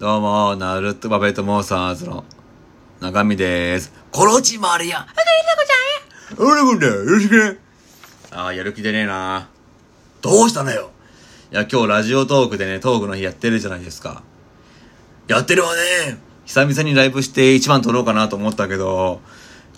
どうも、ナルトバベットモンスターズの中身でーす。コロチマリア。あかりなこちゃんや。俺もだ、よろしくね。あー、やる気でねえなどうしたのよいや、今日ラジオトークでね、トークの日やってるじゃないですか。やってるわね。久々にライブして一番撮ろうかなと思ったけど、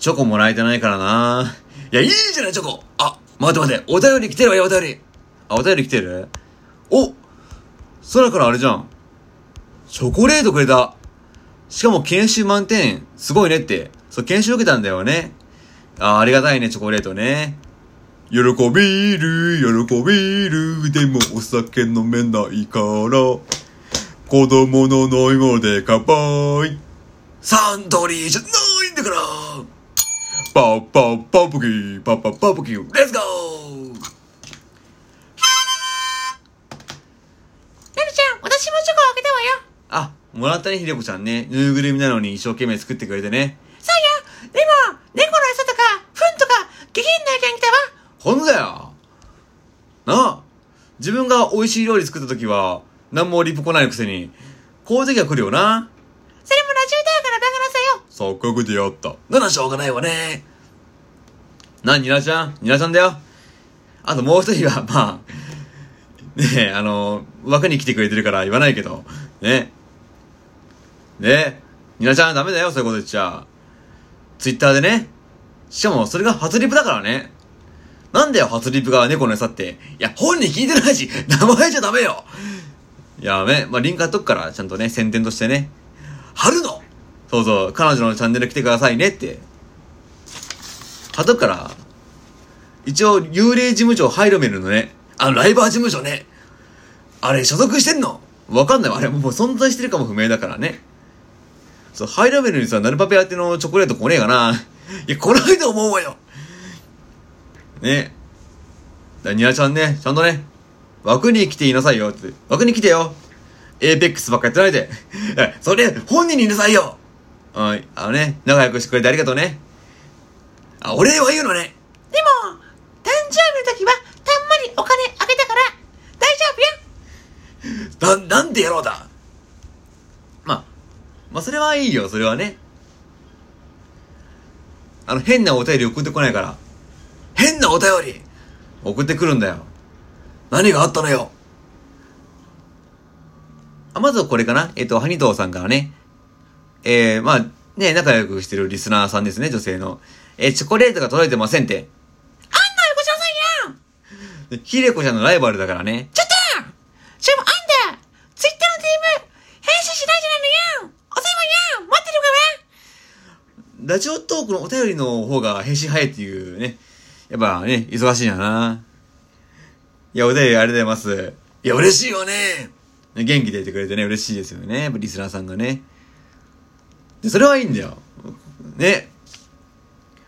チョコもらえてないからないや、いいじゃない、チョコ。あ、待って待って、お便り来てるわよ、お便り。あ、お便り来てる？お空からあれじゃん。チョコレートくれた。しかも研修満点。すごいねって。そう、研修受けたんだよね。あ、あありがたいね、チョコレートね。喜びる、喜びる。でもお酒飲めないから。子供の飲み物で乾杯。サントリーじゃないんだから。パッパッパップキー、パッパッパップキー。レッツゴーあ、もらったね、ひでこちゃんね。ぬいぐるみなのに一生懸命作ってくれてね。そうよ。でも、猫の餌とか、糞とか、下品な意見来たわ。ほんとだよなあ自分が美味しい料理作った時は、何もリプ来ないくせに、こういう時は来るよな。それもラジオだからバカなさよ。錯覚でやった。ならしょうがないわね。な、ニラちゃん？ニラちゃんだよ。あともう一人は、まあ、ねえ、あの、枠に来てくれてるから言わないけど、ね。ねニラちゃんダメだよ、そういうこと言っちゃ。ツイッターでね。しかも、それが初リプだからね。なんだよ、初リプが猫の餌って。いや、本人聞いてないし、名前じゃダメよ。やべ、まあ、リンク貼っとくから、ちゃんとね、宣伝としてね。貼るのそうそう、彼女のチャンネル来てくださいねって。貼っとくから、一応、幽霊事務所ハイロメルのね、あの、ライバー事務所ね。あれ、所属してんのわかんないわ。あれもう存在してるかも不明だからね。そう、ハイラベルにさ、ナルパペ宛てのチョコレート来ねえかな。いや、来ないと思うわよ。ね。だニラちゃんね、ちゃんとね、枠に来ていなさいよって。枠に来てよ。エーペックスばっかやってないで。えそれ、本人に言いなさいよ。はい、あのね、仲良くしてくれてありがとうね。あ、お礼は言うのね。でも、誕生日の時は、たんまりお金あげたから、大丈夫よ。な、なんてやろうだ。まあ、まあそれはいいよ、それはね。あの、変なお便り送ってこないから。変なお便り。送ってくるんだよ。何があったのよ。あ、まずはこれかなえっ、と、ハニトーさんからね。えー、まあ、ね、仲良くしてるリスナーさんですね、女性の。えーチョコレートが届いてませんって。あんな横丁さんやでひでこちゃんのライバルだからね。ちょっとんたツイッターの DM 返信しないじゃないのやお世話や待ってるかラジオトークのお便りの方が返信早いっていうね。やっぱね、忙しいんやな。いや、お便りありがとうございます。いや、嬉しいわね。元気でいてくれてね、嬉しいですよね。やっぱリスナーさんがね。で、それはいいんだよ。ね。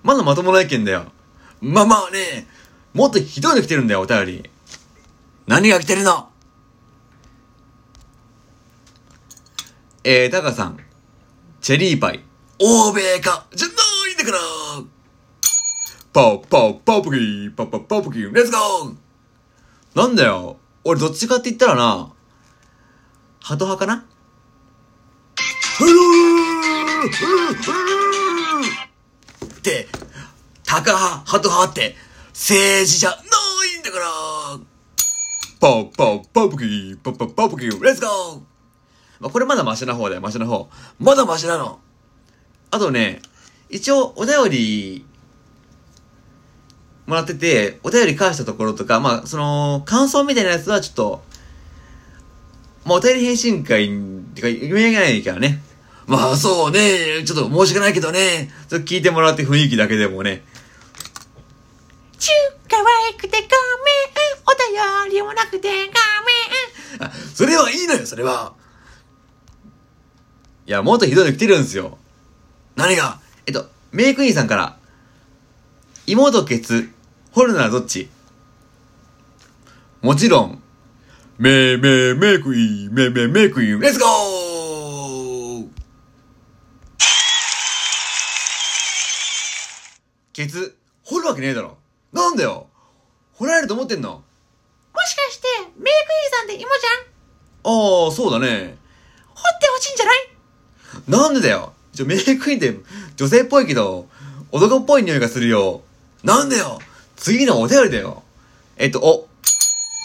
まだまともな意見だよ。まあまあね。もっとひどいの来てるんだよ、お便り。何が来てるの？えー、タカさん。チェリーパイ。欧米か、じゃないんだから。パーパーパープキー、パパパープキー。レッツゴーなんだよ。俺どっちかって言ったらな、ハト派かな？って、タカ派、ハト派って、政治じゃないんだから。パーパーパープキー、パパパープキー。レッツゴーまあ、これまだマシな方だよ、マシな方。まだマシなの。あとね、一応お便り、もらってて、お便り返したところとか、まあ、その、感想みたいなやつはちょっと、まあ、お便り返信会、ってか、読み上げないからね。まあそうね、ちょっと申し訳ないけどね。ちょっと聞いてもらって雰囲気だけでもね。チュー可愛くてごめんお便りもなくてごめんあそれはいいのよ、それは。いや、もっとひどいの来てるんですよ。何が？えっと、メイクインさんから、妹ケツ、掘るならどっち？もちろん、めめメイクイン、めめメイクイン、レッツゴー！ケツ、掘るわけねえだろ。なんだよ？掘られると思ってんの？もしかして、メイクインさんって芋ちゃん？ああ、そうだね。掘ってほしいんじゃない？なんでだよ？ちょ、メイクインって女性っぽいけど、男っぽい匂いがするよ。なんでよ次のお便りだよ。えっと、お。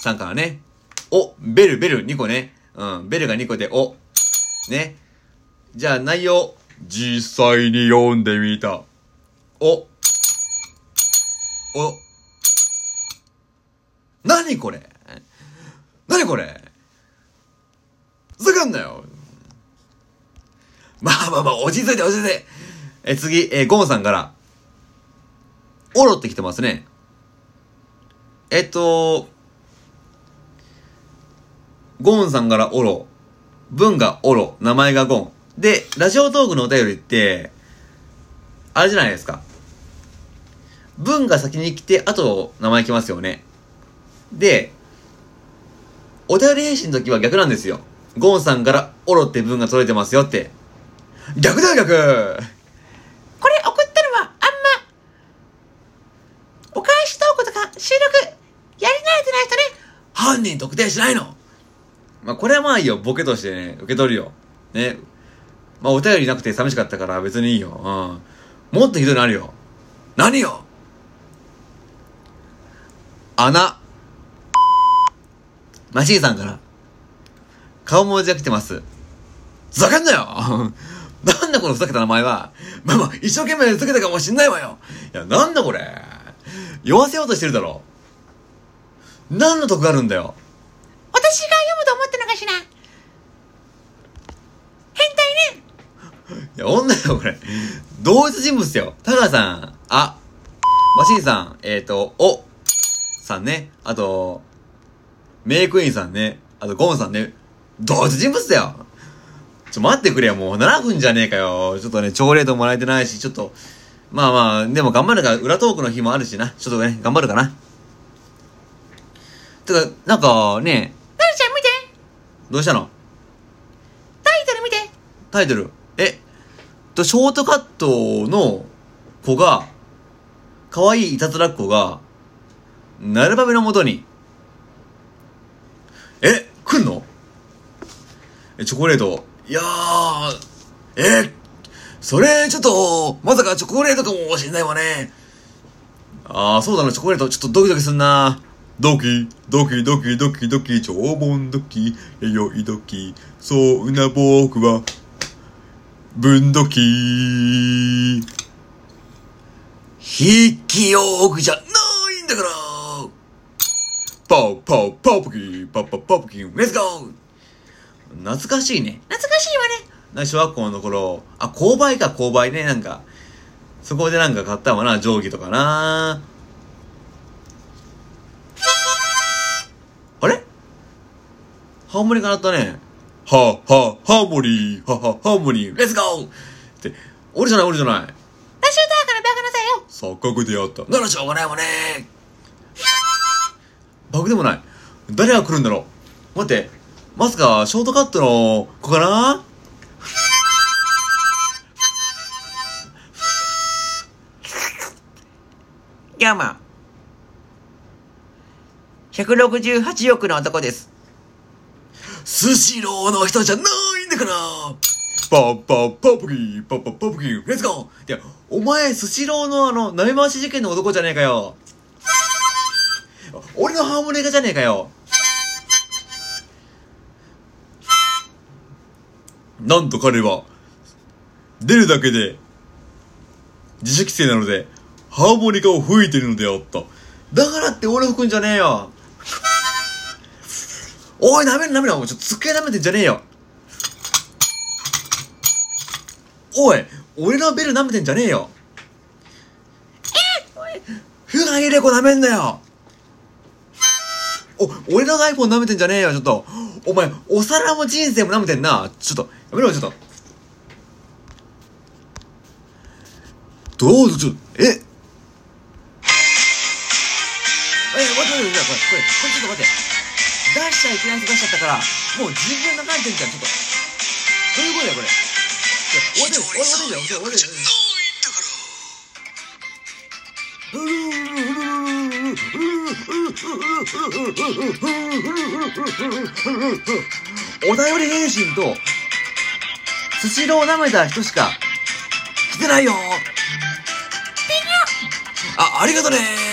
さんからね。お、ベル、ベル2個ね。うん、ベルが2個で、お。ね。じゃあ内容。実際に読んでみた。お。お。何これ何これふざかんなよ。まあまあまあ、落ち着いて落ち着いて。え、次、えーゴンさんから。オロって来てますね。えっと、ゴンさんからオロ。文がオロ。名前がゴン。で、ラジオトークのお便りって、あれじゃないですか。文が先に来て、あと名前来ますよね。で、お便り返信の時は逆なんですよ。ゴンさんからオロって文が届いてますよって。逆だよ逆これ送ったのはあんま、お返しトークとか収録、やり慣れてない人ね。犯人特定しないのまあ、これはまあいいよ。ボケとしてね、受け取るよ。ね。まあ、お便りなくて寂しかったから別にいいよ。うん。もっとひどいのあるよ。何よ穴。マシーさんから。顔文字が来てます。ふざけんなよなんだこのふざけた名前は。まあまあ、一生懸命ふざけたかもしんないわよ。いや、なんだこれ。酔わせようとしてるだろ。何の得があるんだよ。私が読むと思ってるのかしら。変態ね。いや、女よ、これ。同一人物だよ。タカさん、あ、マシンさん、えっ、ー、と、お、さんね。あと、メイクインさんね。あと、ゴンさんね。同一人物だよ。ちょ、待ってくれよ、もう7分じゃねえかよ。ちょっとね、朝礼ともらえてないし、ちょっと、まあまあ、でも頑張るから、裏トークの日もあるしな。ちょっとね、頑張るかな。てか、なんかね、なるちゃん見て。どうしたの？タイトル見て。タイトル？え、と、ショートカットの子が、可愛いいたずらっ子が、ナルバベのもとに、え、来んの？え、チョコレート。いやー、えそれ、ちょっと、まさかチョコレートかもしんないわね。ああ、そうだな、チョコレート。ちょっとドキドキすんな。ドキ、ドキドキドキドキ、超盆ドキ、えよいドキ、そうな僕は、分ドキ筆記用具じゃないんだからパウパウパウプキ、パッパパウプキ、レッツゴー懐かしいね。懐かしいわね。な小学校の頃、あ、購買か、購買ね、なんか、そこでなんか買ったわな、定規とかな。あれ？ハーモニカ鳴ったね。は、は、ハーモニー、は、は、ハーモニー、レッツゴーって、俺じゃない、俺じゃない。ラジオターからバカなさいよ。錯覚であった。ならしょうがないわね。バグでもない。誰が来るんだろう待って、まさか、ショートカットの子かな？どうも。168億の男です。スシローの人じゃないんだからパッパッパップキー、パッパッパップキー。レッツゴーいや、お前、スシローのあの、舐め回し事件の男じゃねえかよ。俺のハーモニカじゃねえかよ。なんと彼は、出るだけで、自主規制なので、ハーモニカを吹いてるのであった。だからって俺吹くんじゃねえよ。おい、舐める舐める。お前ちょっと机舐めてんじゃねえよ。おい、俺のベル舐めてんじゃねえよ。ふが入れ子舐めんなよ。お、俺の iPhone 舐めてんじゃねえよ、ちょっと。お前、お皿も人生も舐めてんな。ちょっと、めろ、ちょっと。どうぞ、ちょっと、え？え、待って待って待って、これ、これ、これちょっと待って。出しちゃいけない人出しちゃったから、もう自分の観点じゃん、ちょっと。どういうことだよ、これ。終わってる、終わってる、終わってる、終わってる。お便り返信とスシローを舐めた人しか来てないよ。あ、ありがとね